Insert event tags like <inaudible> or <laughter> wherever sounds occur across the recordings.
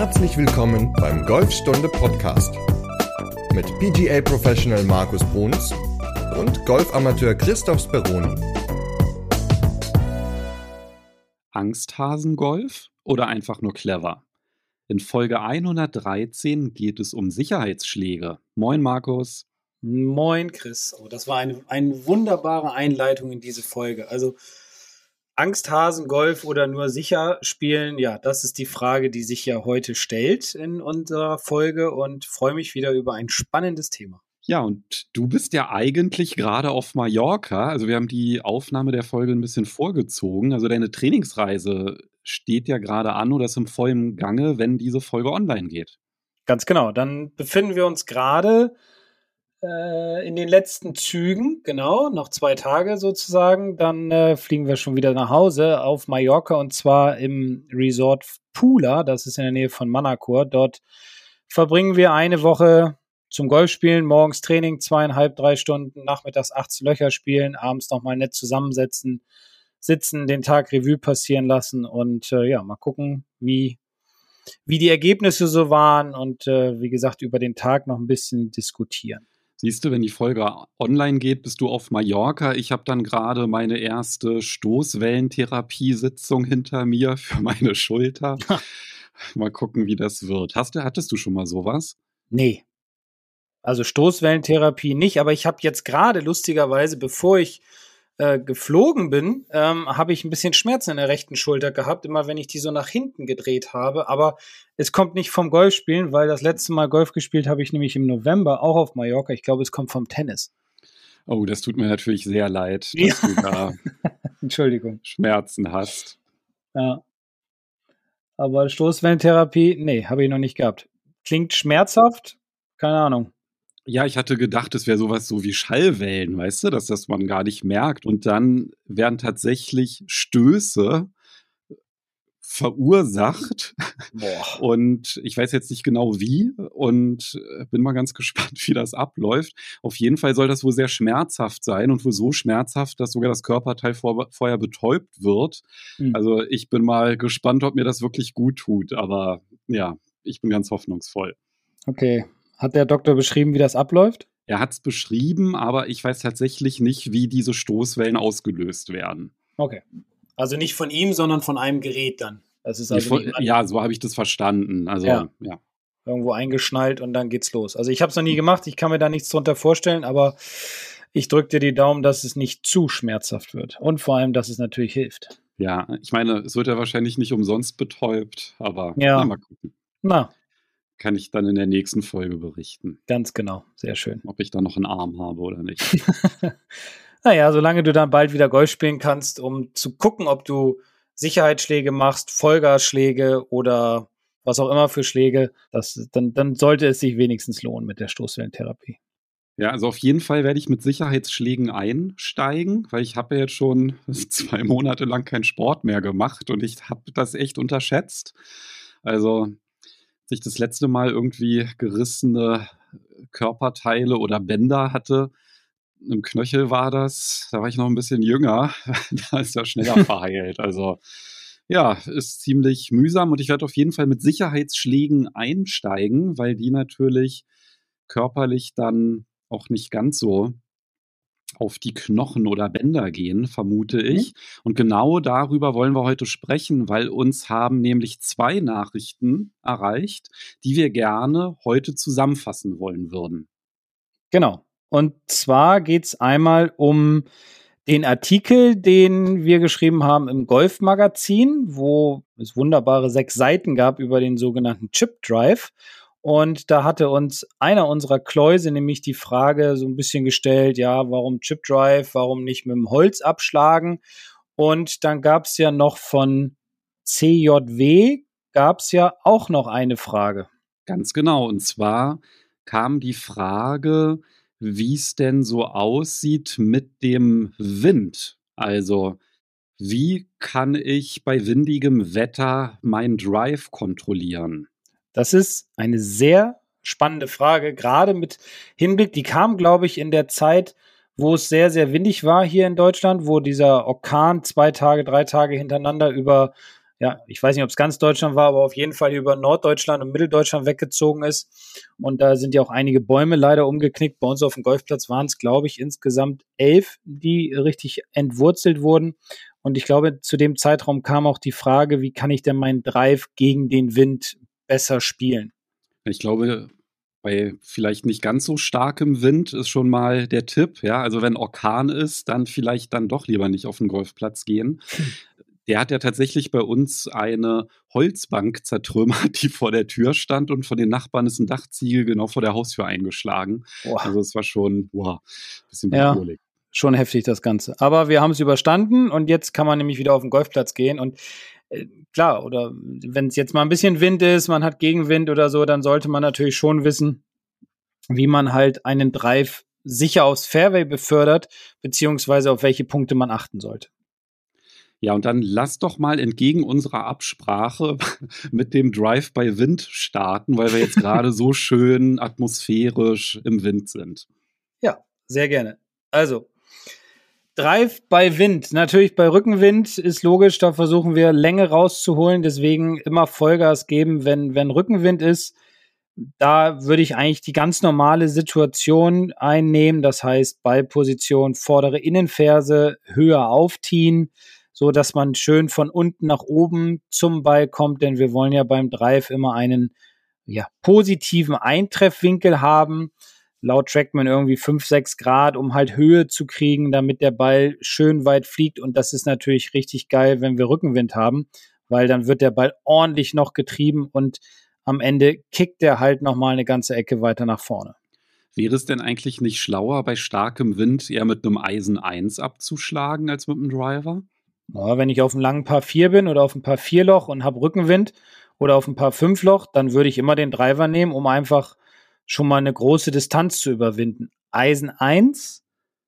Herzlich willkommen beim Golfstunde Podcast mit PGA Professional Markus Bruns und Golfamateur Christoph Speroni. Angsthasengolf oder einfach nur clever? In Folge 113 geht es um Sicherheitsschläge. Moin Markus. Moin Chris. Oh, das war eine, eine wunderbare Einleitung in diese Folge. Also Angsthasen, Golf oder nur sicher spielen? Ja, das ist die Frage, die sich ja heute stellt in unserer Folge und freue mich wieder über ein spannendes Thema. Ja, und du bist ja eigentlich gerade auf Mallorca. Also wir haben die Aufnahme der Folge ein bisschen vorgezogen. Also deine Trainingsreise steht ja gerade an oder ist im vollen Gange, wenn diese Folge online geht. Ganz genau. Dann befinden wir uns gerade äh, in den letzten Zügen, genau, noch zwei Tage sozusagen. Dann äh, fliegen wir schon wieder nach Hause auf Mallorca und zwar im Resort Pula, das ist in der Nähe von Manacor. Dort verbringen wir eine Woche zum Golfspielen, morgens Training, zweieinhalb, drei Stunden, nachmittags 18 Löcher spielen, abends nochmal nett zusammensetzen, sitzen, den Tag Revue passieren lassen und äh, ja, mal gucken, wie, wie die Ergebnisse so waren und äh, wie gesagt, über den Tag noch ein bisschen diskutieren. Siehst du, wenn die Folge online geht, bist du auf Mallorca. Ich habe dann gerade meine erste Stoßwellentherapiesitzung hinter mir <laughs> für meine Schulter. <laughs> mal gucken, wie das wird. Hast du, hattest du schon mal sowas? Nee. Also Stoßwellentherapie nicht, aber ich habe jetzt gerade lustigerweise, bevor ich äh, geflogen bin, ähm, habe ich ein bisschen Schmerzen in der rechten Schulter gehabt, immer wenn ich die so nach hinten gedreht habe. Aber es kommt nicht vom Golfspielen, weil das letzte Mal Golf gespielt habe ich nämlich im November auch auf Mallorca. Ich glaube, es kommt vom Tennis. Oh, das tut mir natürlich sehr leid, dass ja. du da <laughs> Entschuldigung. Schmerzen hast. Ja. Aber Stoßwellentherapie, nee, habe ich noch nicht gehabt. Klingt schmerzhaft? Keine Ahnung. Ja, ich hatte gedacht, es wäre sowas so wie Schallwellen, weißt du, dass das man gar nicht merkt. Und dann werden tatsächlich Stöße verursacht. Boah. Und ich weiß jetzt nicht genau wie und äh, bin mal ganz <laughs> gespannt, wie das abläuft. Auf jeden Fall soll das wohl sehr schmerzhaft sein und wohl so schmerzhaft, dass sogar das Körperteil vor, vorher betäubt wird. Mhm. Also ich bin mal gespannt, ob mir das wirklich gut tut. Aber ja, ich bin ganz hoffnungsvoll. Okay, hat der Doktor beschrieben, wie das abläuft? Er hat es beschrieben, aber ich weiß tatsächlich nicht, wie diese Stoßwellen ausgelöst werden. Okay. Also nicht von ihm, sondern von einem Gerät dann. Das ist also von, ja, so habe ich das verstanden. Also, ja. ja. Irgendwo eingeschnallt und dann geht's los. Also ich habe es noch nie gemacht, ich kann mir da nichts drunter vorstellen, aber ich drücke dir die Daumen, dass es nicht zu schmerzhaft wird. Und vor allem, dass es natürlich hilft. Ja, ich meine, es wird ja wahrscheinlich nicht umsonst betäubt, aber ja. mal gucken. Na, kann ich dann in der nächsten Folge berichten. Ganz genau, sehr schön. Ob ich da noch einen Arm habe oder nicht. <laughs> naja, solange du dann bald wieder Golf spielen kannst, um zu gucken, ob du Sicherheitsschläge machst, Vollgasschläge oder was auch immer für Schläge, das, dann, dann sollte es sich wenigstens lohnen mit der Stoßwellentherapie. Ja, also auf jeden Fall werde ich mit Sicherheitsschlägen einsteigen, weil ich habe ja jetzt schon <laughs> zwei Monate lang keinen Sport mehr gemacht und ich habe das echt unterschätzt. Also ich das letzte Mal irgendwie gerissene Körperteile oder Bänder hatte, im Knöchel war das, da war ich noch ein bisschen jünger, <laughs> da ist er schneller <laughs> verheilt. Also ja, ist ziemlich mühsam und ich werde auf jeden Fall mit Sicherheitsschlägen einsteigen, weil die natürlich körperlich dann auch nicht ganz so auf die Knochen oder Bänder gehen, vermute mhm. ich. Und genau darüber wollen wir heute sprechen, weil uns haben nämlich zwei Nachrichten erreicht, die wir gerne heute zusammenfassen wollen würden. Genau. Und zwar geht es einmal um den Artikel, den wir geschrieben haben im Golf-Magazin, wo es wunderbare sechs Seiten gab über den sogenannten Chip Drive. Und da hatte uns einer unserer Kläuse nämlich die Frage so ein bisschen gestellt, ja, warum Chip Drive, warum nicht mit dem Holz abschlagen? Und dann gab es ja noch von CJW, gab es ja auch noch eine Frage. Ganz genau. Und zwar kam die Frage, wie es denn so aussieht mit dem Wind. Also, wie kann ich bei windigem Wetter meinen Drive kontrollieren? Das ist eine sehr spannende Frage, gerade mit Hinblick, die kam, glaube ich, in der Zeit, wo es sehr, sehr windig war hier in Deutschland, wo dieser Orkan zwei Tage, drei Tage hintereinander über ja, ich weiß nicht, ob es ganz Deutschland war, aber auf jeden Fall über Norddeutschland und Mitteldeutschland weggezogen ist. Und da sind ja auch einige Bäume leider umgeknickt. Bei uns auf dem Golfplatz waren es, glaube ich, insgesamt elf, die richtig entwurzelt wurden. Und ich glaube, zu dem Zeitraum kam auch die Frage, wie kann ich denn meinen Drive gegen den Wind besser spielen? Ich glaube, bei vielleicht nicht ganz so starkem Wind ist schon mal der Tipp. Ja, also wenn Orkan ist, dann vielleicht dann doch lieber nicht auf den Golfplatz gehen. Der hat ja tatsächlich bei uns eine Holzbank zertrümmert, <laughs> die vor der Tür stand und von den Nachbarn ist ein Dachziegel genau vor der Haustür eingeschlagen. Boah. Also es war schon, wow, bisschen bedrohlich. Ja, schon heftig das Ganze. Aber wir haben es überstanden und jetzt kann man nämlich wieder auf den Golfplatz gehen und klar, oder wenn es jetzt mal ein bisschen Wind ist, man hat Gegenwind oder so, dann sollte man natürlich schon wissen, wie man halt einen Drive sicher aufs Fairway befördert, beziehungsweise auf welche Punkte man achten sollte. Ja, und dann lass doch mal entgegen unserer Absprache <laughs> mit dem Drive by Wind starten, weil wir jetzt <laughs> gerade so schön atmosphärisch im Wind sind. Ja, sehr gerne. Also, Drive by Wind. Natürlich bei Rückenwind ist logisch, da versuchen wir Länge rauszuholen, deswegen immer Vollgas geben, wenn, wenn Rückenwind ist. Da würde ich eigentlich die ganz normale Situation einnehmen, das heißt Ballposition, vordere Innenferse höher aufziehen so dass man schön von unten nach oben zum Ball kommt, denn wir wollen ja beim Drive immer einen ja, positiven Eintreffwinkel haben. Laut Trackman irgendwie 5, 6 Grad, um halt Höhe zu kriegen, damit der Ball schön weit fliegt. Und das ist natürlich richtig geil, wenn wir Rückenwind haben, weil dann wird der Ball ordentlich noch getrieben und am Ende kickt der halt nochmal eine ganze Ecke weiter nach vorne. Wäre es denn eigentlich nicht schlauer, bei starkem Wind eher mit einem Eisen 1 abzuschlagen als mit einem Driver? Ja, wenn ich auf einem langen Paar 4 bin oder auf ein Paar 4 Loch und habe Rückenwind oder auf ein Paar 5 Loch, dann würde ich immer den Driver nehmen, um einfach schon mal eine große Distanz zu überwinden. Eisen 1?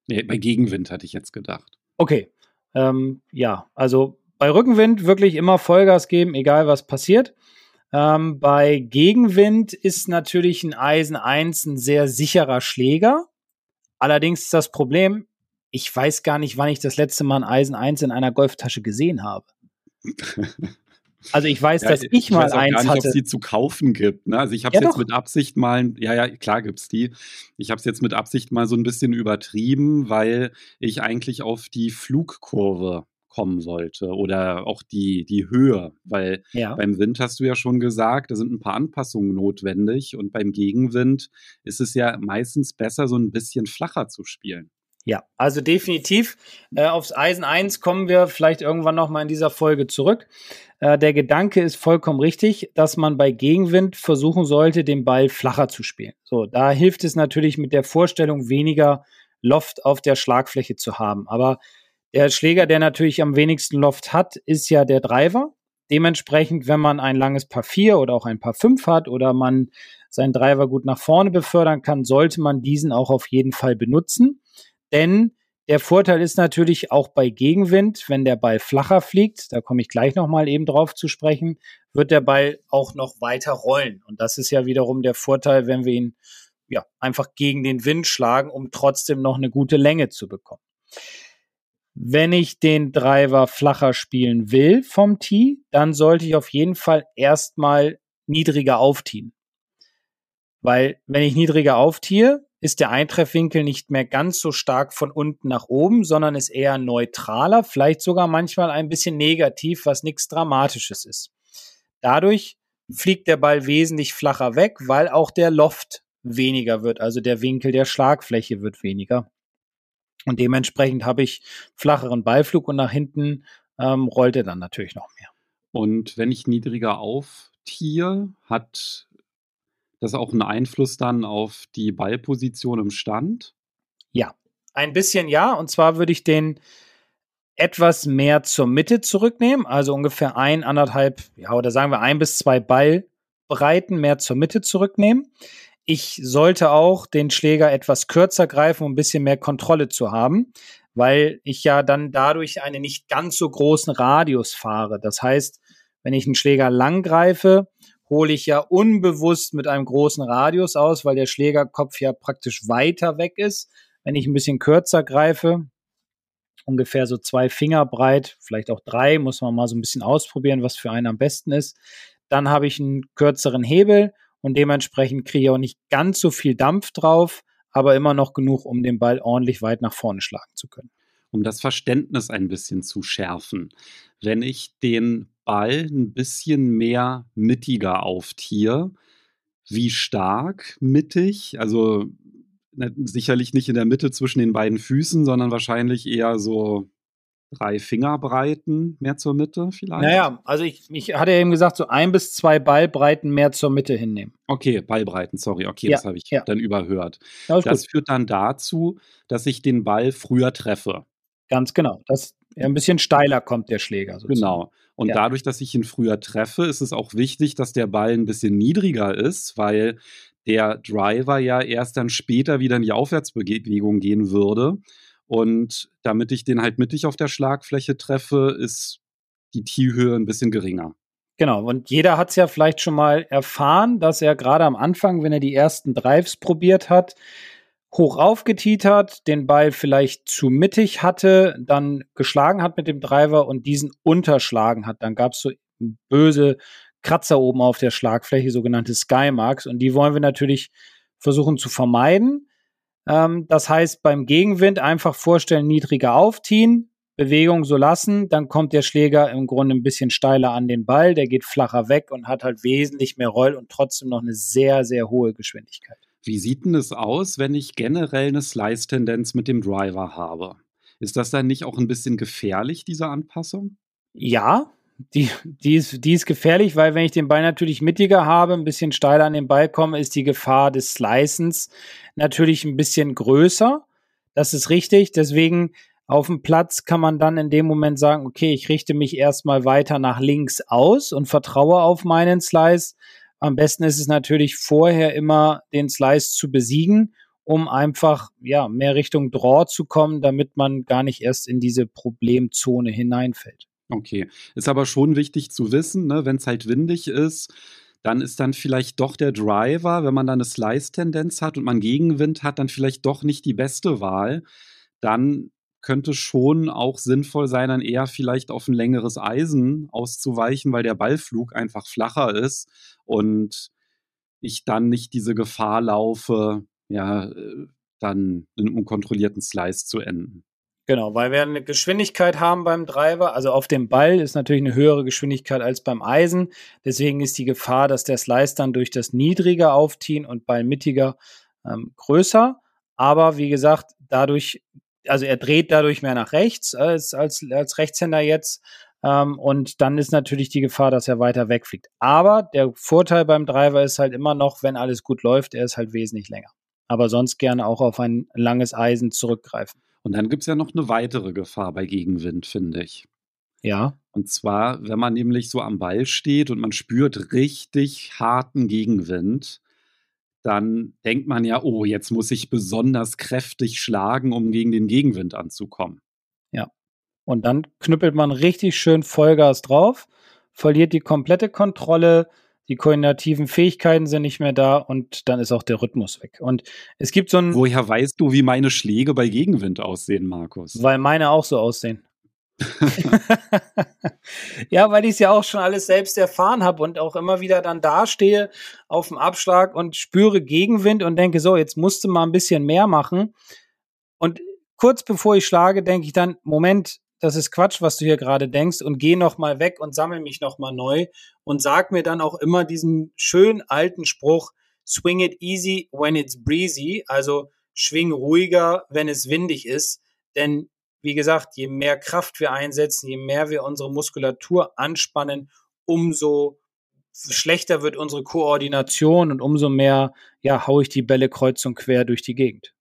Nee, bei Gegenwind hatte ich jetzt gedacht. Okay. Ähm, ja, also bei Rückenwind wirklich immer Vollgas geben, egal was passiert. Ähm, bei Gegenwind ist natürlich ein Eisen 1 ein sehr sicherer Schläger. Allerdings ist das Problem, ich weiß gar nicht, wann ich das letzte Mal ein Eisen 1 in einer Golftasche gesehen habe. <laughs> Also ich weiß, ja, dass ich, ich mal weiß auch eins gar nicht, hatte. Ob es die zu kaufen gibt. Ne? Also ich habe es ja, jetzt doch. mit Absicht mal, ja, ja, klar gibt es die. Ich habe es jetzt mit Absicht mal so ein bisschen übertrieben, weil ich eigentlich auf die Flugkurve kommen wollte oder auch die, die Höhe, weil ja. beim Wind hast du ja schon gesagt, da sind ein paar Anpassungen notwendig und beim Gegenwind ist es ja meistens besser, so ein bisschen flacher zu spielen. Ja, also definitiv. Äh, aufs Eisen 1 kommen wir vielleicht irgendwann nochmal in dieser Folge zurück. Äh, der Gedanke ist vollkommen richtig, dass man bei Gegenwind versuchen sollte, den Ball flacher zu spielen. So, da hilft es natürlich mit der Vorstellung, weniger Loft auf der Schlagfläche zu haben. Aber der Schläger, der natürlich am wenigsten Loft hat, ist ja der Driver. Dementsprechend, wenn man ein langes Paar 4 oder auch ein Paar 5 hat oder man seinen Driver gut nach vorne befördern kann, sollte man diesen auch auf jeden Fall benutzen. Denn der Vorteil ist natürlich auch bei Gegenwind, wenn der Ball flacher fliegt, da komme ich gleich nochmal eben drauf zu sprechen, wird der Ball auch noch weiter rollen. Und das ist ja wiederum der Vorteil, wenn wir ihn ja, einfach gegen den Wind schlagen, um trotzdem noch eine gute Länge zu bekommen. Wenn ich den Driver flacher spielen will vom Tee, dann sollte ich auf jeden Fall erstmal niedriger aufziehen. Weil wenn ich niedriger aufziehe, ist der Eintreffwinkel nicht mehr ganz so stark von unten nach oben, sondern ist eher neutraler, vielleicht sogar manchmal ein bisschen negativ, was nichts Dramatisches ist. Dadurch fliegt der Ball wesentlich flacher weg, weil auch der Loft weniger wird, also der Winkel der Schlagfläche wird weniger. Und dementsprechend habe ich flacheren Ballflug und nach hinten ähm, rollt er dann natürlich noch mehr. Und wenn ich niedriger auftiere, hat das auch einen Einfluss dann auf die Ballposition im Stand? Ja, ein bisschen ja. Und zwar würde ich den etwas mehr zur Mitte zurücknehmen, also ungefähr ein, anderthalb, ja, oder sagen wir ein bis zwei Ballbreiten mehr zur Mitte zurücknehmen. Ich sollte auch den Schläger etwas kürzer greifen, um ein bisschen mehr Kontrolle zu haben, weil ich ja dann dadurch einen nicht ganz so großen Radius fahre. Das heißt, wenn ich einen Schläger lang greife, hole ich ja unbewusst mit einem großen Radius aus, weil der Schlägerkopf ja praktisch weiter weg ist. Wenn ich ein bisschen kürzer greife, ungefähr so zwei Finger breit, vielleicht auch drei, muss man mal so ein bisschen ausprobieren, was für einen am besten ist. Dann habe ich einen kürzeren Hebel und dementsprechend kriege ich auch nicht ganz so viel Dampf drauf, aber immer noch genug, um den Ball ordentlich weit nach vorne schlagen zu können. Um das Verständnis ein bisschen zu schärfen. Wenn ich den Ball ein bisschen mehr mittiger auftiere, wie stark mittig? Also ne, sicherlich nicht in der Mitte zwischen den beiden Füßen, sondern wahrscheinlich eher so drei Fingerbreiten mehr zur Mitte vielleicht? Naja, also ich, ich hatte ja eben gesagt, so ein bis zwei Ballbreiten mehr zur Mitte hinnehmen. Okay, Ballbreiten, sorry, okay, ja, das habe ich ja. dann überhört. das gut. führt dann dazu, dass ich den Ball früher treffe. Ganz genau. Das ein bisschen steiler kommt der Schläger. Sozusagen. Genau. Und ja. dadurch, dass ich ihn früher treffe, ist es auch wichtig, dass der Ball ein bisschen niedriger ist, weil der Driver ja erst dann später wieder in die Aufwärtsbewegung gehen würde. Und damit ich den halt mittig auf der Schlagfläche treffe, ist die T-Höhe ein bisschen geringer. Genau, und jeder hat es ja vielleicht schon mal erfahren, dass er gerade am Anfang, wenn er die ersten Drives probiert hat, hoch aufgetiet hat, den Ball vielleicht zu mittig hatte, dann geschlagen hat mit dem Driver und diesen unterschlagen hat. Dann gab es so böse Kratzer oben auf der Schlagfläche, sogenannte Skymarks, und die wollen wir natürlich versuchen zu vermeiden. Ähm, das heißt, beim Gegenwind einfach vorstellen, niedriger aufziehen, Bewegung so lassen, dann kommt der Schläger im Grunde ein bisschen steiler an den Ball, der geht flacher weg und hat halt wesentlich mehr Roll und trotzdem noch eine sehr, sehr hohe Geschwindigkeit. Wie sieht denn es aus, wenn ich generell eine Slice-Tendenz mit dem Driver habe? Ist das dann nicht auch ein bisschen gefährlich, diese Anpassung? Ja, die, die, ist, die ist gefährlich, weil wenn ich den Ball natürlich mittiger habe, ein bisschen steiler an den Ball komme, ist die Gefahr des Slicens natürlich ein bisschen größer. Das ist richtig. Deswegen auf dem Platz kann man dann in dem Moment sagen, okay, ich richte mich erstmal weiter nach links aus und vertraue auf meinen Slice. Am besten ist es natürlich vorher immer den Slice zu besiegen, um einfach ja mehr Richtung Draw zu kommen, damit man gar nicht erst in diese Problemzone hineinfällt. Okay, ist aber schon wichtig zu wissen, ne, wenn es halt windig ist, dann ist dann vielleicht doch der Driver, wenn man dann eine Slice-Tendenz hat und man Gegenwind hat, dann vielleicht doch nicht die beste Wahl. Dann könnte schon auch sinnvoll sein, dann eher vielleicht auf ein längeres Eisen auszuweichen, weil der Ballflug einfach flacher ist und ich dann nicht diese Gefahr laufe, ja, äh, dann in einem unkontrollierten Slice zu enden. Genau, weil wir eine Geschwindigkeit haben beim Driver, also auf dem Ball ist natürlich eine höhere Geschwindigkeit als beim Eisen. Deswegen ist die Gefahr, dass der Slice dann durch das niedrige Aufziehen und ballmittiger ähm, größer. Aber wie gesagt, dadurch, also er dreht dadurch mehr nach rechts als, als, als Rechtshänder jetzt. Ähm, und dann ist natürlich die Gefahr, dass er weiter wegfliegt. Aber der Vorteil beim Driver ist halt immer noch, wenn alles gut läuft, er ist halt wesentlich länger. Aber sonst gerne auch auf ein langes Eisen zurückgreifen. Und dann gibt es ja noch eine weitere Gefahr bei Gegenwind, finde ich. Ja. Und zwar, wenn man nämlich so am Ball steht und man spürt richtig harten Gegenwind, dann denkt man ja, oh, jetzt muss ich besonders kräftig schlagen, um gegen den Gegenwind anzukommen. Ja. Und dann knüppelt man richtig schön Vollgas drauf, verliert die komplette Kontrolle, die koordinativen Fähigkeiten sind nicht mehr da und dann ist auch der Rhythmus weg. Und es gibt so ein. Woher weißt du, wie meine Schläge bei Gegenwind aussehen, Markus? Weil meine auch so aussehen. Ja, weil ich es ja auch schon alles selbst erfahren habe und auch immer wieder dann dastehe auf dem Abschlag und spüre Gegenwind und denke, so, jetzt musst du mal ein bisschen mehr machen. Und kurz bevor ich schlage, denke ich dann, Moment, das ist Quatsch, was du hier gerade denkst und geh noch mal weg und sammel mich noch mal neu und sag mir dann auch immer diesen schönen alten Spruch, swing it easy when it's breezy, also schwing ruhiger, wenn es windig ist, denn wie gesagt, je mehr Kraft wir einsetzen, je mehr wir unsere Muskulatur anspannen, umso schlechter wird unsere Koordination und umso mehr, ja, hau ich die Bälle kreuz und quer durch die Gegend.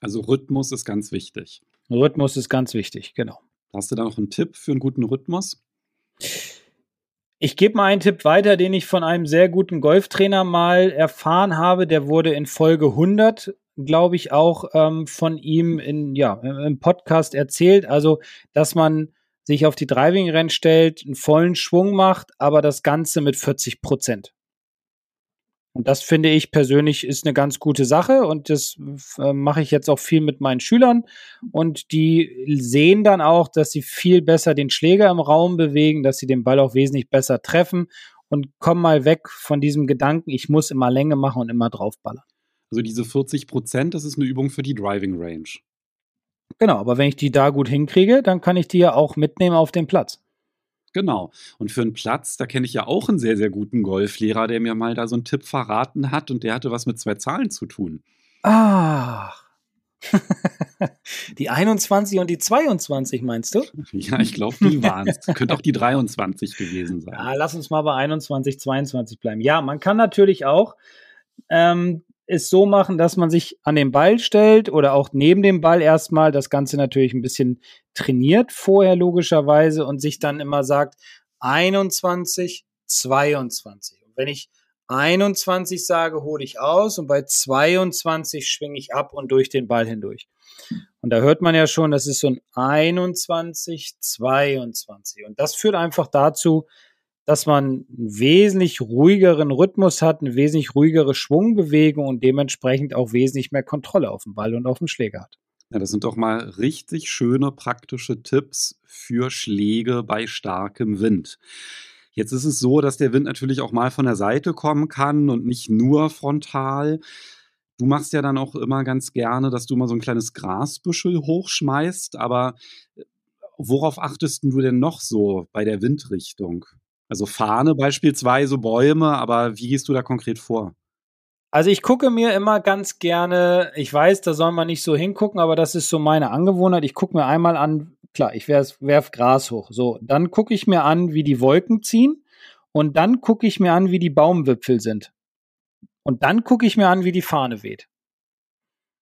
Also Rhythmus ist ganz wichtig. Rhythmus ist ganz wichtig, genau. Hast du da noch einen Tipp für einen guten Rhythmus? Ich gebe mal einen Tipp weiter, den ich von einem sehr guten Golftrainer mal erfahren habe. Der wurde in Folge 100, glaube ich, auch ähm, von ihm in, ja, im Podcast erzählt. Also, dass man sich auf die Driving Range stellt, einen vollen Schwung macht, aber das Ganze mit 40 Prozent. Und das finde ich persönlich ist eine ganz gute Sache und das äh, mache ich jetzt auch viel mit meinen Schülern und die sehen dann auch, dass sie viel besser den Schläger im Raum bewegen, dass sie den Ball auch wesentlich besser treffen und kommen mal weg von diesem Gedanken, ich muss immer Länge machen und immer draufballern. Also diese 40 Prozent, das ist eine Übung für die Driving Range. Genau, aber wenn ich die da gut hinkriege, dann kann ich die ja auch mitnehmen auf den Platz. Genau. Und für einen Platz, da kenne ich ja auch einen sehr, sehr guten Golflehrer, der mir mal da so einen Tipp verraten hat und der hatte was mit zwei Zahlen zu tun. Ach. <laughs> die 21 und die 22, meinst du? <laughs> Ja, ich glaube, die waren es. <laughs> Könnte auch die 23 gewesen sein. Ja, lass uns mal bei 21, 22 bleiben. Ja, man kann natürlich auch ähm, es so machen, dass man sich an den Ball stellt oder auch neben dem Ball erstmal das Ganze natürlich ein bisschen trainiert vorher logischerweise und sich dann immer sagt 21, 22. Und wenn ich 21 sage, hole ich aus und bei 22 schwinge ich ab und durch den Ball hindurch. Und da hört man ja schon, das ist so ein 21, 22. Und das führt einfach dazu, dass man einen wesentlich ruhigeren Rhythmus hat, eine wesentlich ruhigere Schwungbewegung und dementsprechend auch wesentlich mehr Kontrolle auf dem Ball und auf dem Schläger hat. Ja, das sind doch mal richtig schöne praktische Tipps für Schläge bei starkem Wind. Jetzt ist es so, dass der Wind natürlich auch mal von der Seite kommen kann und nicht nur frontal. Du machst ja dann auch immer ganz gerne, dass du mal so ein kleines Grasbüschel hochschmeißt, aber äh, worauf achtest du denn noch so bei der Windrichtung? Also Fahne beispielsweise, Bäume, aber wie gehst du da konkret vor? Also ich gucke mir immer ganz gerne, ich weiß, da soll man nicht so hingucken, aber das ist so meine Angewohnheit. Ich gucke mir einmal an, klar, ich werf, werf Gras hoch. So, dann gucke ich mir an, wie die Wolken ziehen und dann gucke ich mir an, wie die Baumwipfel sind. Und dann gucke ich mir an, wie die Fahne weht.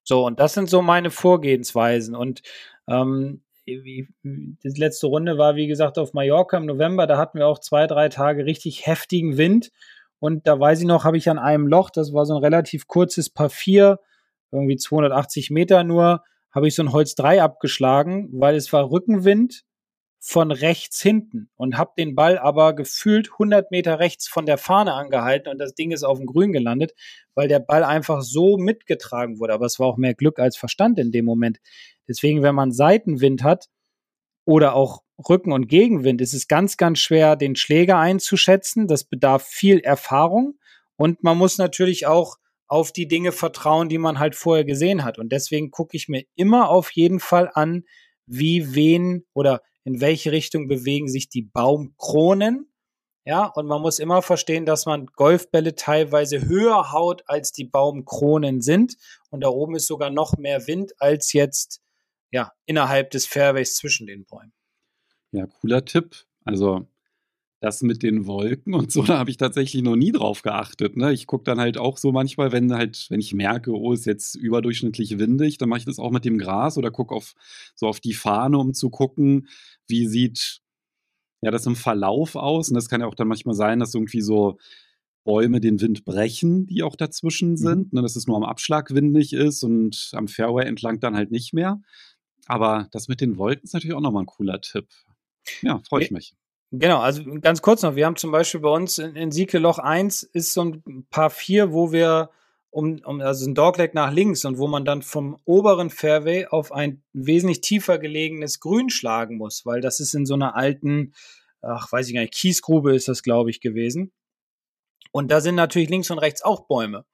So, und das sind so meine Vorgehensweisen. Und ähm, die letzte Runde war, wie gesagt, auf Mallorca im November. Da hatten wir auch zwei, drei Tage richtig heftigen Wind. Und da weiß ich noch, habe ich an einem Loch, das war so ein relativ kurzes Paar 4, irgendwie 280 Meter nur, habe ich so ein Holz 3 abgeschlagen, weil es war Rückenwind von rechts hinten und habe den Ball aber gefühlt 100 Meter rechts von der Fahne angehalten und das Ding ist auf dem Grün gelandet, weil der Ball einfach so mitgetragen wurde. Aber es war auch mehr Glück als Verstand in dem Moment. Deswegen, wenn man Seitenwind hat oder auch Rücken- und Gegenwind, ist es ganz, ganz schwer, den Schläger einzuschätzen. Das bedarf viel Erfahrung und man muss natürlich auch auf die Dinge vertrauen, die man halt vorher gesehen hat. Und deswegen gucke ich mir immer auf jeden Fall an, wie wen oder in welche Richtung bewegen sich die Baumkronen. Ja, und man muss immer verstehen, dass man Golfbälle teilweise höher haut, als die Baumkronen sind. Und da oben ist sogar noch mehr Wind als jetzt ja, innerhalb des Fairways zwischen den Bäumen. Ja, cooler Tipp. Also das mit den Wolken und so, <laughs> da habe ich tatsächlich noch nie drauf geachtet. Ne? Ich gucke dann halt auch so manchmal, wenn halt, wenn ich merke, oh, ist jetzt überdurchschnittlich windig, dann mache ich das auch mit dem Gras oder gucke auf so auf die Fahne, um zu gucken, wie sieht ja das im Verlauf aus. Und das kann ja auch dann manchmal sein, dass irgendwie so Bäume den Wind brechen, die auch dazwischen mhm. sind, mhm. ne, dass es nur am Abschlag windig ist und am Fairway entlang dann halt nicht mehr. Aber das mit den Wolken ist natürlich auch nochmal ein cooler Tipp. Ja, freue ich mich. Genau, also ganz kurz noch, wir haben zum Beispiel bei uns in, in Sieke Loch 1 ist so ein paar vier, wo wir um, um also ein Dogleg nach links und wo man dann vom oberen Fairway auf ein wesentlich tiefer gelegenes Grün schlagen muss, weil das ist in so einer alten, ach, weiß ich gar nicht, Kiesgrube ist das, glaube ich, gewesen. Und da sind natürlich links und rechts auch Bäume.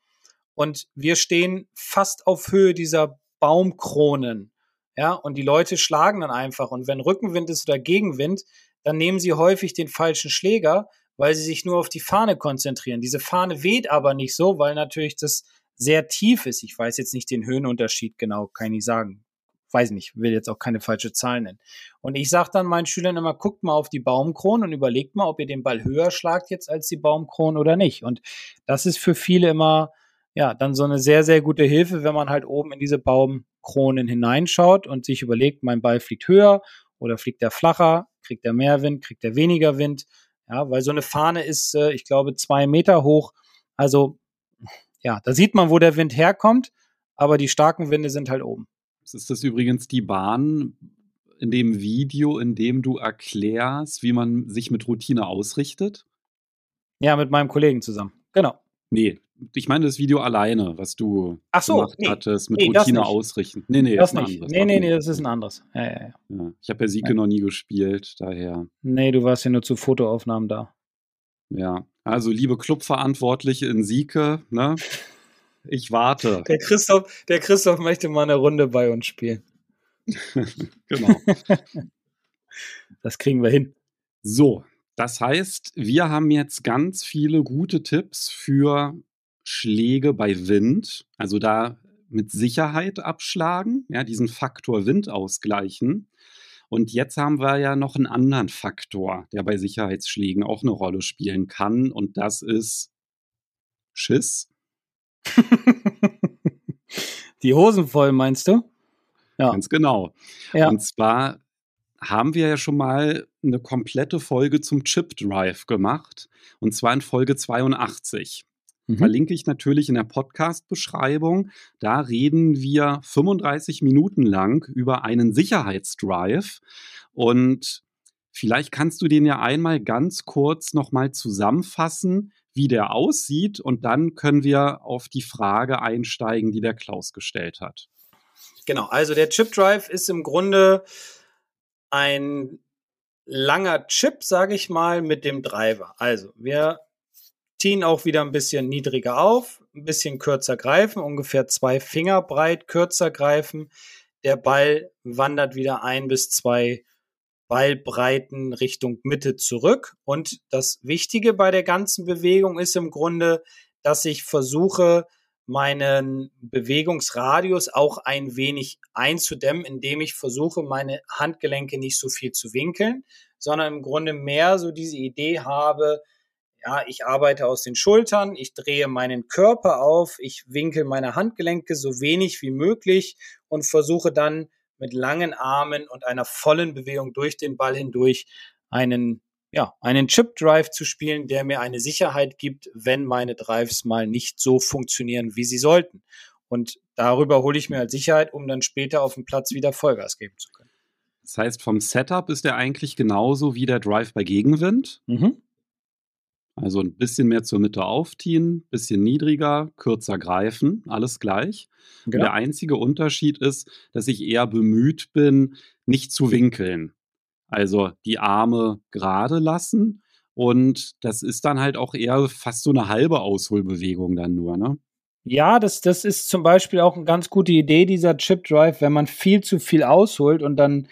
Und wir stehen fast auf Höhe dieser Baumkronen. Ja, und die Leute schlagen dann einfach. Und wenn Rückenwind ist oder Gegenwind, dann nehmen sie häufig den falschen Schläger, weil sie sich nur auf die Fahne konzentrieren. Diese Fahne weht aber nicht so, weil natürlich das sehr tief ist. Ich weiß jetzt nicht den Höhenunterschied genau, kann ich sagen. Weiß nicht, will jetzt auch keine falsche Zahl nennen. Und ich sage dann meinen Schülern immer, guckt mal auf die Baumkronen und überlegt mal, ob ihr den Ball höher schlagt jetzt als die Baumkronen oder nicht. Und das ist für viele immer, ja, dann so eine sehr, sehr gute Hilfe, wenn man halt oben in diese Baumkronen hineinschaut und sich überlegt, mein Ball fliegt höher oder fliegt er flacher, kriegt er mehr Wind, kriegt er weniger Wind. Ja, weil so eine Fahne ist, äh, ich glaube, zwei Meter hoch. Also, ja, da sieht man, wo der Wind herkommt, aber die starken Winde sind halt oben. Ist das übrigens die Bahn in dem Video, in dem du erklärst, wie man sich mit Routine ausrichtet? Ja, mit meinem Kollegen zusammen. Genau. Nee, ich meine das Video alleine, was du Ach so, gemacht nee. hattest, mit Nee, das Routine ausrichten. Nee, nee, Das ist ein nicht. anderes. Nee, nee, nee, das ist ein anderes. Ja, ja. Ja. Ich habe ja Sieke noch nie gespielt, daher. Nee, du warst ja nur zu Fotoaufnahmen da. Ja. Also, liebe Clubverantwortliche in Sieke, ne? Ich warte. <laughs> Der Christoph, der Christoph möchte mal eine Runde bei uns spielen. <laughs> genau. <laughs> Das kriegen wir hin. So, das heißt, wir haben jetzt ganz viele gute Tipps für Schläge bei Wind. Also da mit Sicherheit abschlagen, ja, diesen Faktor Wind ausgleichen. Und jetzt haben wir ja noch einen anderen Faktor, der bei Sicherheitsschlägen auch eine Rolle spielen kann. Und das ist Schiss. <laughs> Die Hosen voll, meinst du? Ja. Ganz genau. Ja. Und zwar haben wir ja schon mal eine komplette Folge zum Chip Drive gemacht. Und zwar in Folge 82. Mhm. Verlinke ich natürlich in der Podcast-Beschreibung. Da reden wir 35 Minuten lang über einen Sicherheitsdrive. Und vielleicht kannst du den ja einmal ganz kurz nochmal zusammenfassen, wie der aussieht. Und dann können wir auf die Frage einsteigen, die der Klaus gestellt hat. Genau, also der Chip Drive ist im Grunde ein langer Chip, sage ich mal, mit dem Driver. Also wir ziehen auch wieder ein bisschen niedriger auf, ein bisschen kürzer greifen, ungefähr zwei Finger breit kürzer greifen. Der Ball wandert wieder ein bis zwei Ballbreiten Richtung Mitte zurück. Und das Wichtige bei der ganzen Bewegung ist im Grunde, dass ich versuche, meinen Bewegungsradius auch ein wenig einzudämmen, indem ich versuche, meine Handgelenke nicht so viel zu winkeln, sondern im Grunde mehr so diese Idee habe, ja, ich arbeite aus den Schultern, ich drehe meinen Körper auf, ich winkel meine Handgelenke so wenig wie möglich und versuche dann mit langen Armen und einer vollen Bewegung durch den Ball hindurch einen ja, einen Chip Drive zu spielen, der mir eine Sicherheit gibt, wenn meine Drives mal nicht so funktionieren, wie sie sollten. Und darüber hole ich mir als Sicherheit, um dann später auf dem Platz wieder Vollgas geben zu können. Das heißt, vom Setup ist der eigentlich genauso wie der Drive bei Gegenwind. Mhm. Also ein bisschen mehr zur Mitte aufziehen, bisschen niedriger, kürzer greifen, alles gleich. Genau. der einzige Unterschied ist, dass ich eher bemüht bin, nicht zu winkeln. Also die Arme gerade lassen. Und das ist dann halt auch eher fast so eine halbe Ausholbewegung dann nur, ne? Ja, das, das ist zum Beispiel auch eine ganz gute Idee, dieser Chip Drive, wenn man viel zu viel ausholt und dann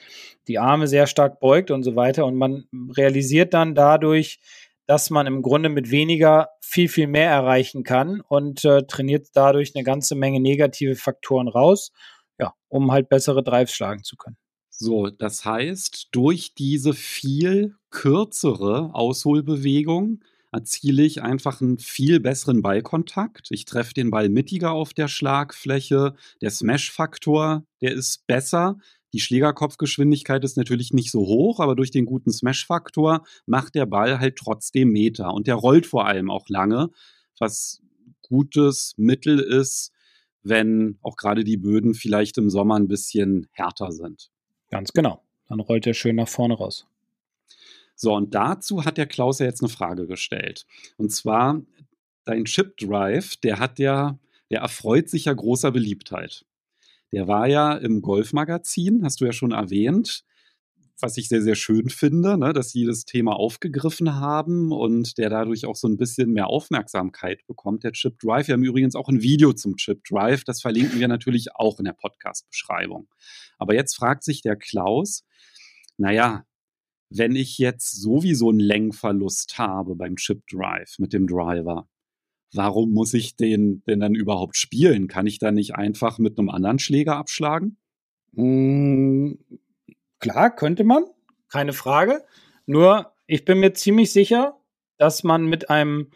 die Arme sehr stark beugt und so weiter. Und man realisiert dann dadurch, dass man im Grunde mit weniger viel, viel mehr erreichen kann und äh, trainiert dadurch eine ganze Menge negative Faktoren raus, ja, um halt bessere Drives schlagen zu können. So, das heißt, durch diese viel kürzere Ausholbewegung erziele ich einfach einen viel besseren Ballkontakt. Ich treffe den Ball mittiger auf der Schlagfläche. Der Smash-Faktor, der ist besser. Die Schlägerkopfgeschwindigkeit ist natürlich nicht so hoch, aber durch den guten Smash-Faktor macht der Ball halt trotzdem Meter. Und der rollt vor allem auch lange, was gutes Mittel ist, wenn auch gerade die Böden vielleicht im Sommer ein bisschen härter sind. Ganz genau. Dann rollt er schön nach vorne raus. So, und dazu hat der Klaus ja jetzt eine Frage gestellt. Und zwar, dein Chip Drive, der hat ja, der erfreut sich ja großer Beliebtheit. Der war ja im Golfmagazin, hast du ja schon erwähnt, was ich sehr, sehr schön finde, ne, dass sie das Thema aufgegriffen haben und der dadurch auch so ein bisschen mehr Aufmerksamkeit bekommt, der Chip Drive. Wir haben übrigens auch ein Video zum Chip Drive, das verlinken wir natürlich auch in der Podcast-Beschreibung. Aber jetzt fragt sich der Klaus, naja, wenn ich jetzt sowieso einen Längverlust habe beim Chip Drive mit dem Driver, warum muss ich den denn dann überhaupt spielen? Kann ich da nicht einfach mit einem anderen Schläger abschlagen? Mm, klar, könnte man, keine Frage. Nur, ich bin mir ziemlich sicher, dass man mit einem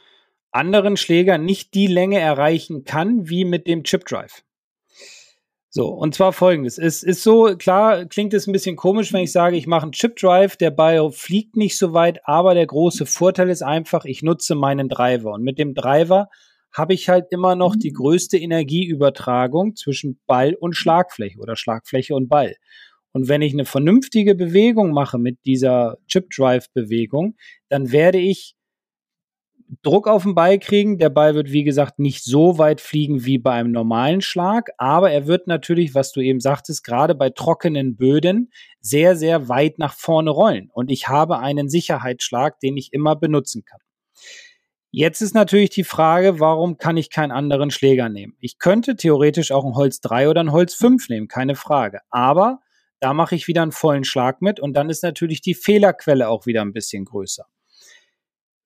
anderen Schläger nicht die Länge erreichen kann wie mit dem Chip Drive. So, und zwar folgendes. Es ist so, klar, klingt es ein bisschen komisch, wenn ich sage, ich mache einen Chip Drive, der Ball fliegt nicht so weit, aber der große Vorteil ist einfach, ich nutze meinen Driver. Und mit dem Driver habe ich halt immer noch die größte Energieübertragung zwischen Ball und Schlagfläche oder Schlagfläche und Ball. Und wenn ich eine vernünftige Bewegung mache mit dieser Chip Drive Bewegung, dann werde ich Druck auf den Ball kriegen. Der Ball wird, wie gesagt, nicht so weit fliegen wie bei einem normalen Schlag, aber er wird natürlich, was du eben sagtest, gerade bei trockenen Böden sehr, sehr weit nach vorne rollen. Und ich habe einen Sicherheitsschlag, den ich immer benutzen kann. Jetzt ist natürlich die Frage, warum kann ich keinen anderen Schläger nehmen? Ich könnte theoretisch auch ein Holz 3 oder ein Holz 5 nehmen, keine Frage. Aber da mache ich wieder einen vollen Schlag mit und dann ist natürlich die Fehlerquelle auch wieder ein bisschen größer.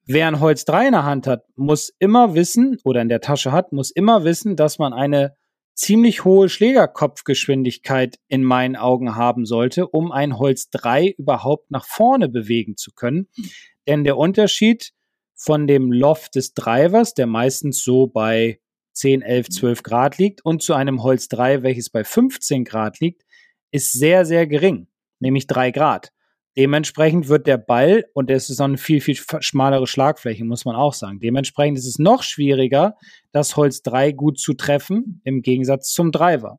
Wer ein Holz 3 in der Hand hat, muss immer wissen oder in der Tasche hat, muss immer wissen, dass man eine ziemlich hohe Schlägerkopfgeschwindigkeit in meinen Augen haben sollte, um ein Holz 3 überhaupt nach vorne bewegen zu können. Denn der Unterschied von dem Loft des Drivers, der meistens so bei 10, 11, 12 Grad liegt, und zu einem Holz 3, welches bei 15 Grad liegt, ist sehr, sehr gering, nämlich 3 Grad. Dementsprechend wird der Ball, und es ist eine viel, viel schmalere Schlagfläche, muss man auch sagen. Dementsprechend ist es noch schwieriger, das Holz 3 gut zu treffen, im Gegensatz zum Driver.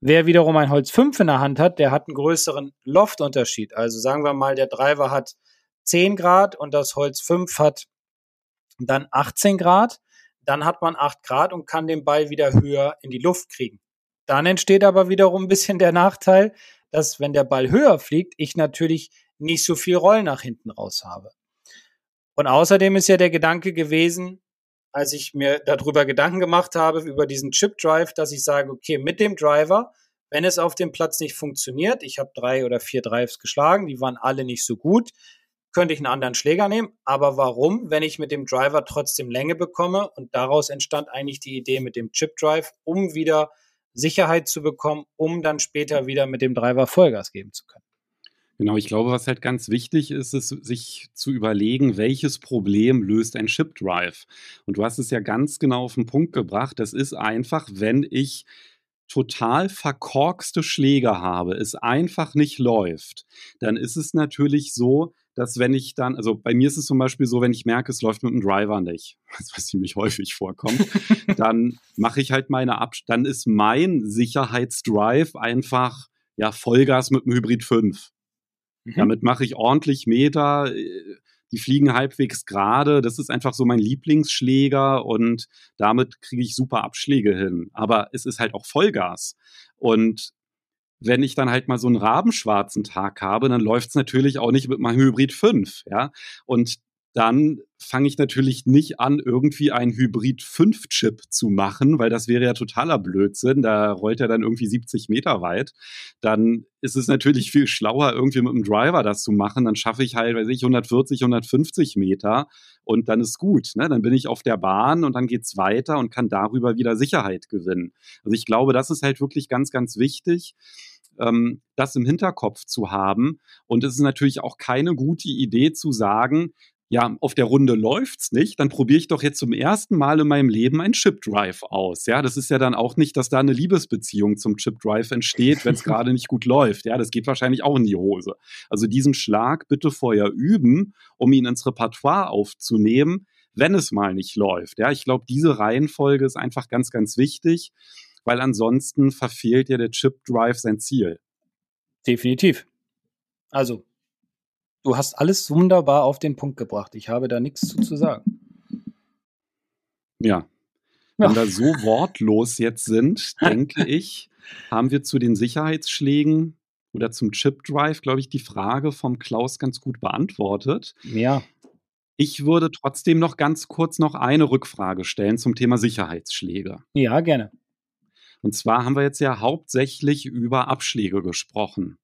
Wer wiederum ein Holz 5 in der Hand hat, der hat einen größeren Loftunterschied. Also sagen wir mal, der Driver hat 10 Grad und das Holz 5 hat dann 18 Grad. Dann hat man 8 Grad und kann den Ball wieder höher in die Luft kriegen. Dann entsteht aber wiederum ein bisschen der Nachteil, dass wenn der Ball höher fliegt, ich natürlich nicht so viel Roll nach hinten raus habe. Und außerdem ist ja der Gedanke gewesen, als ich mir darüber Gedanken gemacht habe, über diesen Chip Drive, dass ich sage, okay, mit dem Driver, wenn es auf dem Platz nicht funktioniert, ich habe drei oder vier Drives geschlagen, die waren alle nicht so gut, könnte ich einen anderen Schläger nehmen. Aber warum, wenn ich mit dem Driver trotzdem Länge bekomme? Und daraus entstand eigentlich die Idee mit dem Chip Drive, um wieder Sicherheit zu bekommen, um dann später wieder mit dem Driver Vollgas geben zu können. Genau, ich glaube, was halt ganz wichtig ist, ist, sich zu überlegen, welches Problem löst ein Chip Drive. Und du hast es ja ganz genau auf den Punkt gebracht. Das ist einfach, wenn ich total verkorkste Schläge habe, es einfach nicht läuft, dann ist es natürlich so, dass wenn ich dann, also bei mir ist es zum Beispiel so, wenn ich merke, es läuft mit dem Driver nicht, <laughs> was ziemlich häufig vorkommt, <laughs> dann mache ich halt meine Ab, dann ist mein Sicherheitsdrive einfach ja Vollgas mit dem Hybrid 5. Mhm. Damit mache ich ordentlich Meter, äh, die fliegen halbwegs gerade. Das ist einfach so mein Lieblingsschläger und damit kriege ich super Abschläge hin. Aber es ist halt auch Vollgas. Und wenn ich dann halt mal so einen rabenschwarzen Tag habe, dann läuft es natürlich auch nicht mit meinem Hybrid 5, ja. Und dann fange ich natürlich nicht an, irgendwie einen Hybrid 5-Chip zu machen, weil das wäre ja totaler Blödsinn. Da rollt er dann irgendwie 70 Meter weit. Dann ist es natürlich viel schlauer, irgendwie mit dem Driver das zu machen. Dann schaffe ich halt, weiß ich, 140, 150 Meter und dann ist gut. Ne? Dann bin ich auf der Bahn und dann geht's weiter und kann darüber wieder Sicherheit gewinnen. Also ich glaube, das ist halt wirklich ganz, ganz wichtig ähm, das im Hinterkopf zu haben. Und es ist natürlich auch keine gute Idee zu sagen, ja, auf der Runde läuft's nicht, dann probiere ich doch jetzt zum ersten Mal in meinem Leben ein Chip Drive aus. Ja, das ist ja dann auch nicht, dass da eine Liebesbeziehung zum Chip Drive entsteht, wenn es <laughs> gerade nicht gut läuft. Ja, das geht wahrscheinlich auch in die Hose. Also diesen Schlag bitte vorher üben, um ihn ins Repertoire aufzunehmen, wenn es mal nicht läuft. Ja, ich glaube, diese Reihenfolge ist einfach ganz, ganz wichtig, weil ansonsten verfehlt ja der Chip Drive sein Ziel. Definitiv. Also Du hast alles wunderbar auf den Punkt gebracht. Ich habe da nichts zu, zu sagen. Ja. Wenn ja. wir so wortlos jetzt sind, <laughs> denke ich, haben wir zu den Sicherheitsschlägen oder zum Chip Drive, glaube ich, die Frage vom Klaus ganz gut beantwortet. Ja. Ich würde trotzdem noch ganz kurz noch eine Rückfrage stellen zum Thema Sicherheitsschläge. Ja, gerne. Und zwar haben wir jetzt ja hauptsächlich über Abschläge gesprochen.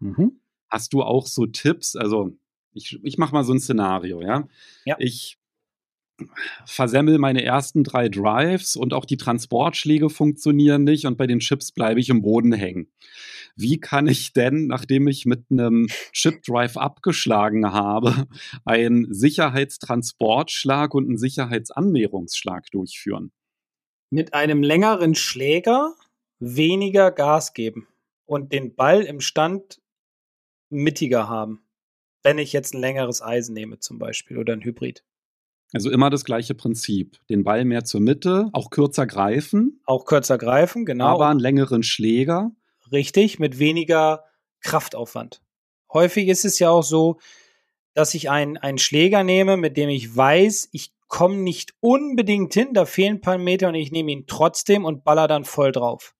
Mhm. Hast du auch so Tipps? Also, ich, ich mache mal so ein Szenario, ja? ja. Ich versemmel meine ersten drei Drives und auch die Transportschläge funktionieren nicht und bei den Chips bleibe ich im Boden hängen. Wie kann ich denn, nachdem ich mit einem Chip Drive abgeschlagen habe, einen Sicherheitstransportschlag und einen Sicherheitsannäherungsschlag durchführen? Mit einem längeren Schläger weniger Gas geben und den Ball im Stand mittiger haben. Wenn ich jetzt ein längeres Eisen nehme zum Beispiel oder ein Hybrid. Also immer das gleiche Prinzip. Den Ball mehr zur Mitte, auch kürzer greifen. Auch kürzer greifen, genau. Aber einen längeren Schläger. Richtig, mit weniger Kraftaufwand. Häufig ist es ja auch so, dass ich einen, einen Schläger nehme, mit dem ich weiß, ich komme nicht unbedingt hin, da fehlen ein paar Meter und ich nehme ihn trotzdem und baller dann voll drauf.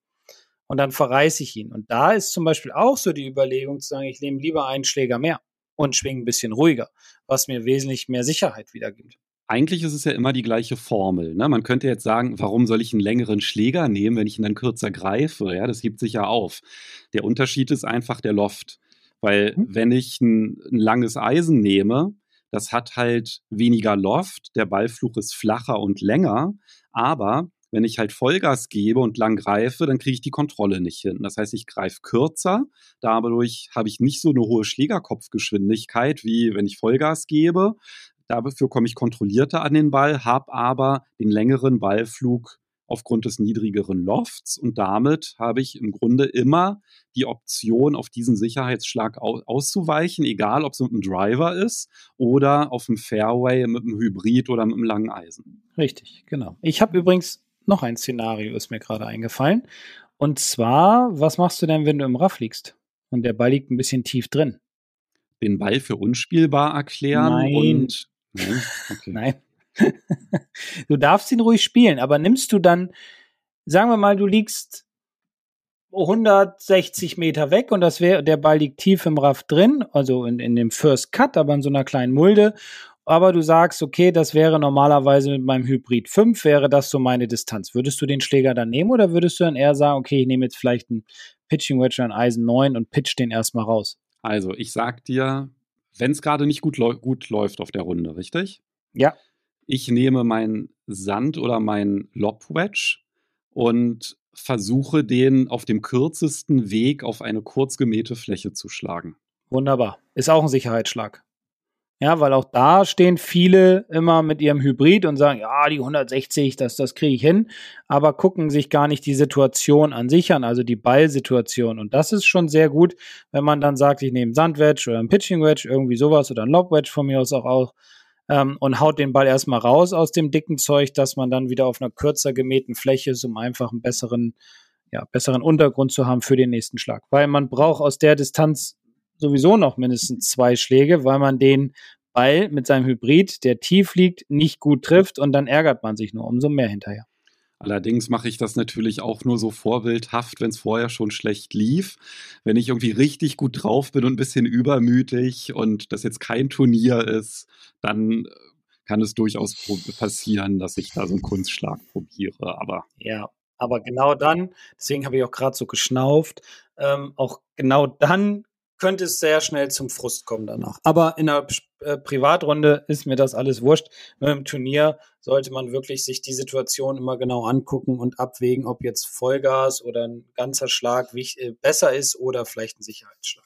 Und dann verreiße ich ihn. Und da ist zum Beispiel auch so die Überlegung zu sagen, ich nehme lieber einen Schläger mehr und schwinge ein bisschen ruhiger, was mir wesentlich mehr Sicherheit wiedergibt eigentlich ist es ja immer die gleiche Formel. Ne? Man könnte jetzt sagen, warum soll ich einen längeren Schläger nehmen, wenn ich ihn dann kürzer greife? Ja, das hebt sich ja auf. Der Unterschied ist einfach der Loft. Weil mhm. wenn ich ein, ein langes Eisen nehme, das hat halt weniger Loft, der Ballfluch ist flacher und länger, aber wenn ich halt Vollgas gebe und lang greife, dann kriege ich die Kontrolle nicht hin. Das heißt, ich greife kürzer, dadurch habe ich nicht so eine hohe Schlägerkopfgeschwindigkeit, wie wenn ich Vollgas gebe. Dafür komme ich kontrollierter an den Ball, habe aber den längeren Ballflug aufgrund des niedrigeren Lofts und damit habe ich im Grunde immer die Option, auf diesen Sicherheitsschlag auszuweichen, egal ob es mit einem Driver ist oder auf dem Fairway mit einem Hybrid oder mit einem langen Eisen. Richtig, genau. Ich habe übrigens noch ein Szenario, ist mir gerade eingefallen. Und zwar, was machst du denn, wenn du im Raff liegst und der Ball liegt ein bisschen tief drin? Den Ball für unspielbar erklären Nein. und <laughs> Nein. Okay. Nein. <laughs> du darfst ihn ruhig spielen, aber nimmst du dann, sagen wir mal, du liegst 160 Meter weg und das wäre, der Ball liegt tief im Raff drin, also in, in dem First Cut, aber in so einer kleinen Mulde. Aber du sagst, okay, das wäre normalerweise mit meinem Hybrid 5, wäre das so meine Distanz. Würdest du den Schläger dann nehmen oder würdest du dann eher sagen, okay, ich nehme jetzt vielleicht einen Pitching Wedge oder ein Eisen 9 und pitch den erstmal raus? Also, ich sag dir, wenn es gerade nicht gut, gut läuft auf der Runde, richtig? Ja. Ich nehme meinen Sand oder meinen Lob-Wedge und versuche den auf dem kürzesten Weg auf eine kurz gemähte Fläche zu schlagen. Wunderbar. Ist auch ein Sicherheitsschlag. Ja, weil auch da stehen viele immer mit ihrem Hybrid und sagen, ja, die 160, das, das kriege ich hin, aber gucken sich gar nicht die Situation an sich an, also die Ballsituation. Und das ist schon sehr gut, wenn man dann sagt, ich nehme Sandwedge oder ein Pitching Wedge, irgendwie sowas oder ein Lobwedge von mir aus auch, auch ähm, und haut den Ball erstmal raus aus dem dicken Zeug, dass man dann wieder auf einer kürzer gemähten Fläche ist, um einfach einen besseren, ja, besseren Untergrund zu haben für den nächsten Schlag. Weil man braucht aus der Distanz sowieso noch mindestens zwei Schläge, weil man den Ball mit seinem Hybrid, der tief liegt, nicht gut trifft und dann ärgert man sich nur umso mehr hinterher. Allerdings mache ich das natürlich auch nur so vorbildhaft, wenn es vorher schon schlecht lief. Wenn ich irgendwie richtig gut drauf bin und ein bisschen übermütig und das jetzt kein Turnier ist, dann kann es durchaus passieren, dass ich da so einen Kunstschlag probiere. Aber ja, aber genau dann, deswegen habe ich auch gerade so geschnauft, ähm, auch genau dann könnte es sehr schnell zum Frust kommen danach. Aber in einer äh, Privatrunde ist mir das alles wurscht. Nur im Turnier sollte man wirklich sich die Situation immer genau angucken und abwägen, ob jetzt Vollgas oder ein ganzer Schlag äh, besser ist oder vielleicht ein Sicherheitsschlag.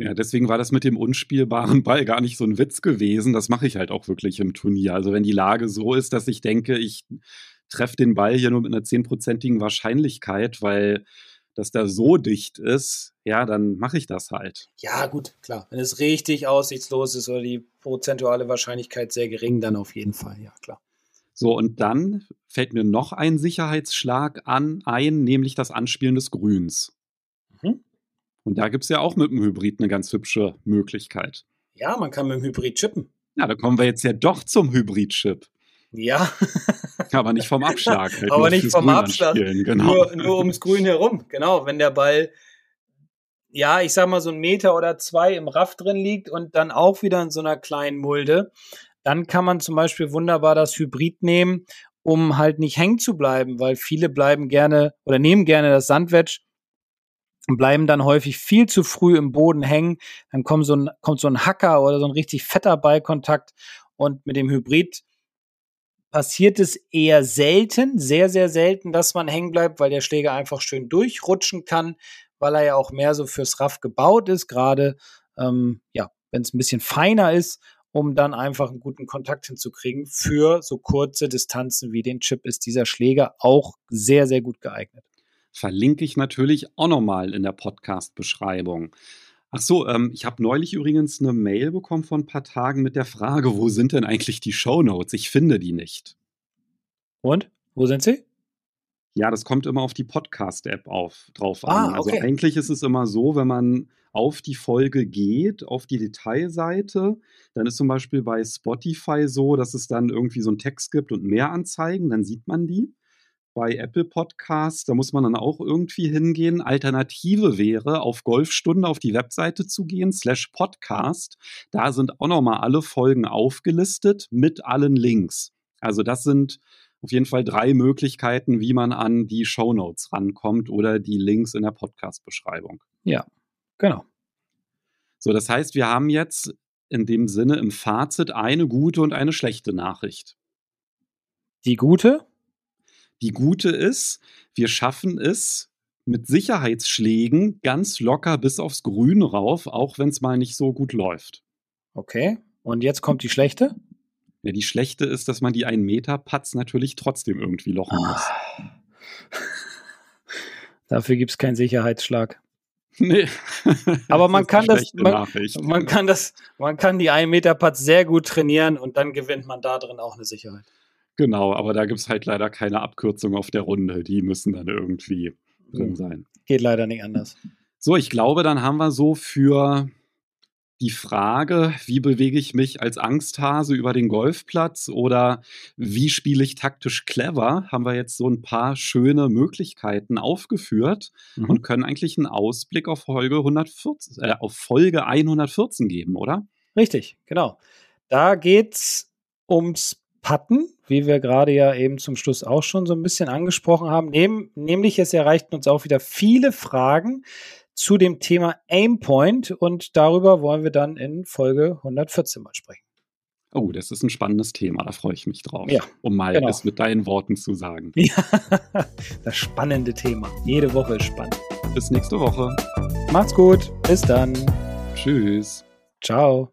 Ja, deswegen war das mit dem unspielbaren Ball gar nicht so ein Witz gewesen. Das mache ich halt auch wirklich im Turnier. Also wenn die Lage so ist, dass ich denke, ich treffe den Ball hier nur mit einer zehnprozentigen Wahrscheinlichkeit, weil dass der so dicht ist, ja, dann mache ich das halt. Ja, gut, klar. Wenn es richtig aussichtslos ist oder die prozentuale Wahrscheinlichkeit sehr gering, dann auf jeden Fall, ja, klar. So, und dann fällt mir noch ein Sicherheitsschlag an, ein, nämlich das Anspielen des Grüns. Mhm. Und da gibt es ja auch mit dem Hybrid eine ganz hübsche Möglichkeit. Ja, man kann mit dem Hybrid chippen. Ja, da kommen wir jetzt ja doch zum Hybrid-Chip. Ja. <laughs> Aber nicht vom Abschlag. Halt Aber nicht vom Grün Abschlag. Genau. Nur, nur ums Grün herum. Genau, wenn der Ball, ja, ich sag mal so einen Meter oder zwei im Raff drin liegt und dann auch wieder in so einer kleinen Mulde, dann kann man zum Beispiel wunderbar das Hybrid nehmen, um halt nicht hängen zu bleiben, weil viele bleiben gerne oder nehmen gerne das Sandwedge und bleiben dann häufig viel zu früh im Boden hängen. Dann kommt so ein, kommt so ein Hacker oder so ein richtig fetter Ballkontakt und mit dem Hybrid passiert es eher selten, sehr, sehr selten, dass man hängen bleibt, weil der Schläger einfach schön durchrutschen kann, weil er ja auch mehr so fürs Raff gebaut ist, gerade ähm, ja, wenn es ein bisschen feiner ist, um dann einfach einen guten Kontakt hinzukriegen. Für so kurze Distanzen wie den Chip ist dieser Schläger auch sehr, sehr gut geeignet. Verlinke ich natürlich auch nochmal in der Podcast-Beschreibung. Ach so, ähm, ich habe neulich übrigens eine Mail bekommen vor ein paar Tagen mit der Frage, wo sind denn eigentlich die Shownotes? Ich finde die nicht. Und? Wo sind sie? Ja, das kommt immer auf die Podcast-App drauf Ah, an. Also okay. eigentlich ist es immer so, wenn man auf die Folge geht, auf die Detailseite, dann ist zum Beispiel bei Spotify so, dass es dann irgendwie so einen Text gibt und mehr Anzeigen, dann sieht man die. Bei Apple Podcasts, da muss man dann auch irgendwie hingehen. Alternative wäre, auf Golfstunde auf die Webseite zu gehen, slash Podcast. Da sind auch nochmal alle Folgen aufgelistet mit allen Links. Also das sind auf jeden Fall drei Möglichkeiten, wie man an die Shownotes rankommt oder die Links in der Podcast-Beschreibung. Ja, genau. So, das heißt, wir haben jetzt in dem Sinne im Fazit eine gute und eine schlechte Nachricht. Die gute? Die gute ist, wir schaffen es mit Sicherheitsschlägen ganz locker bis aufs Grün rauf, auch wenn es mal nicht so gut läuft. Okay. Und jetzt kommt die schlechte? Ja, die schlechte ist, dass man die 1 Meter Putts natürlich trotzdem irgendwie lochen muss. <laughs> Dafür gibt es keinen Sicherheitsschlag. Nee. <laughs> Aber man kann die das- man-. Man kann das, man kann die 1 Meter Putts sehr gut trainieren und dann gewinnt man da drin auch eine Sicherheit. Genau, aber da gibt es halt leider keine Abkürzung auf der Runde. Die müssen dann irgendwie drin sein. Geht leider nicht anders. So, ich glaube, dann haben wir so für die Frage, wie bewege ich mich als Angsthase über den Golfplatz oder wie spiele ich taktisch clever, haben wir jetzt so ein paar schöne Möglichkeiten aufgeführt Mhm. und können eigentlich einen Ausblick auf Folge 114, äh, auf Folge 114 geben, oder? Richtig, genau. Da geht's ums Putten, wie wir gerade ja eben zum Schluss auch schon so ein bisschen angesprochen haben. Nehm, nämlich es erreichten uns auch wieder viele Fragen zu dem Thema Aimpoint und darüber wollen wir dann in Folge 114 mal sprechen. Oh, das ist ein spannendes Thema, da freue ich mich drauf. Ja, um mal genau. es mit deinen Worten zu sagen. Ja, <laughs> das spannende Thema. Jede Woche ist spannend. Bis nächste Woche. Macht's gut. Bis dann. Tschüss. Ciao.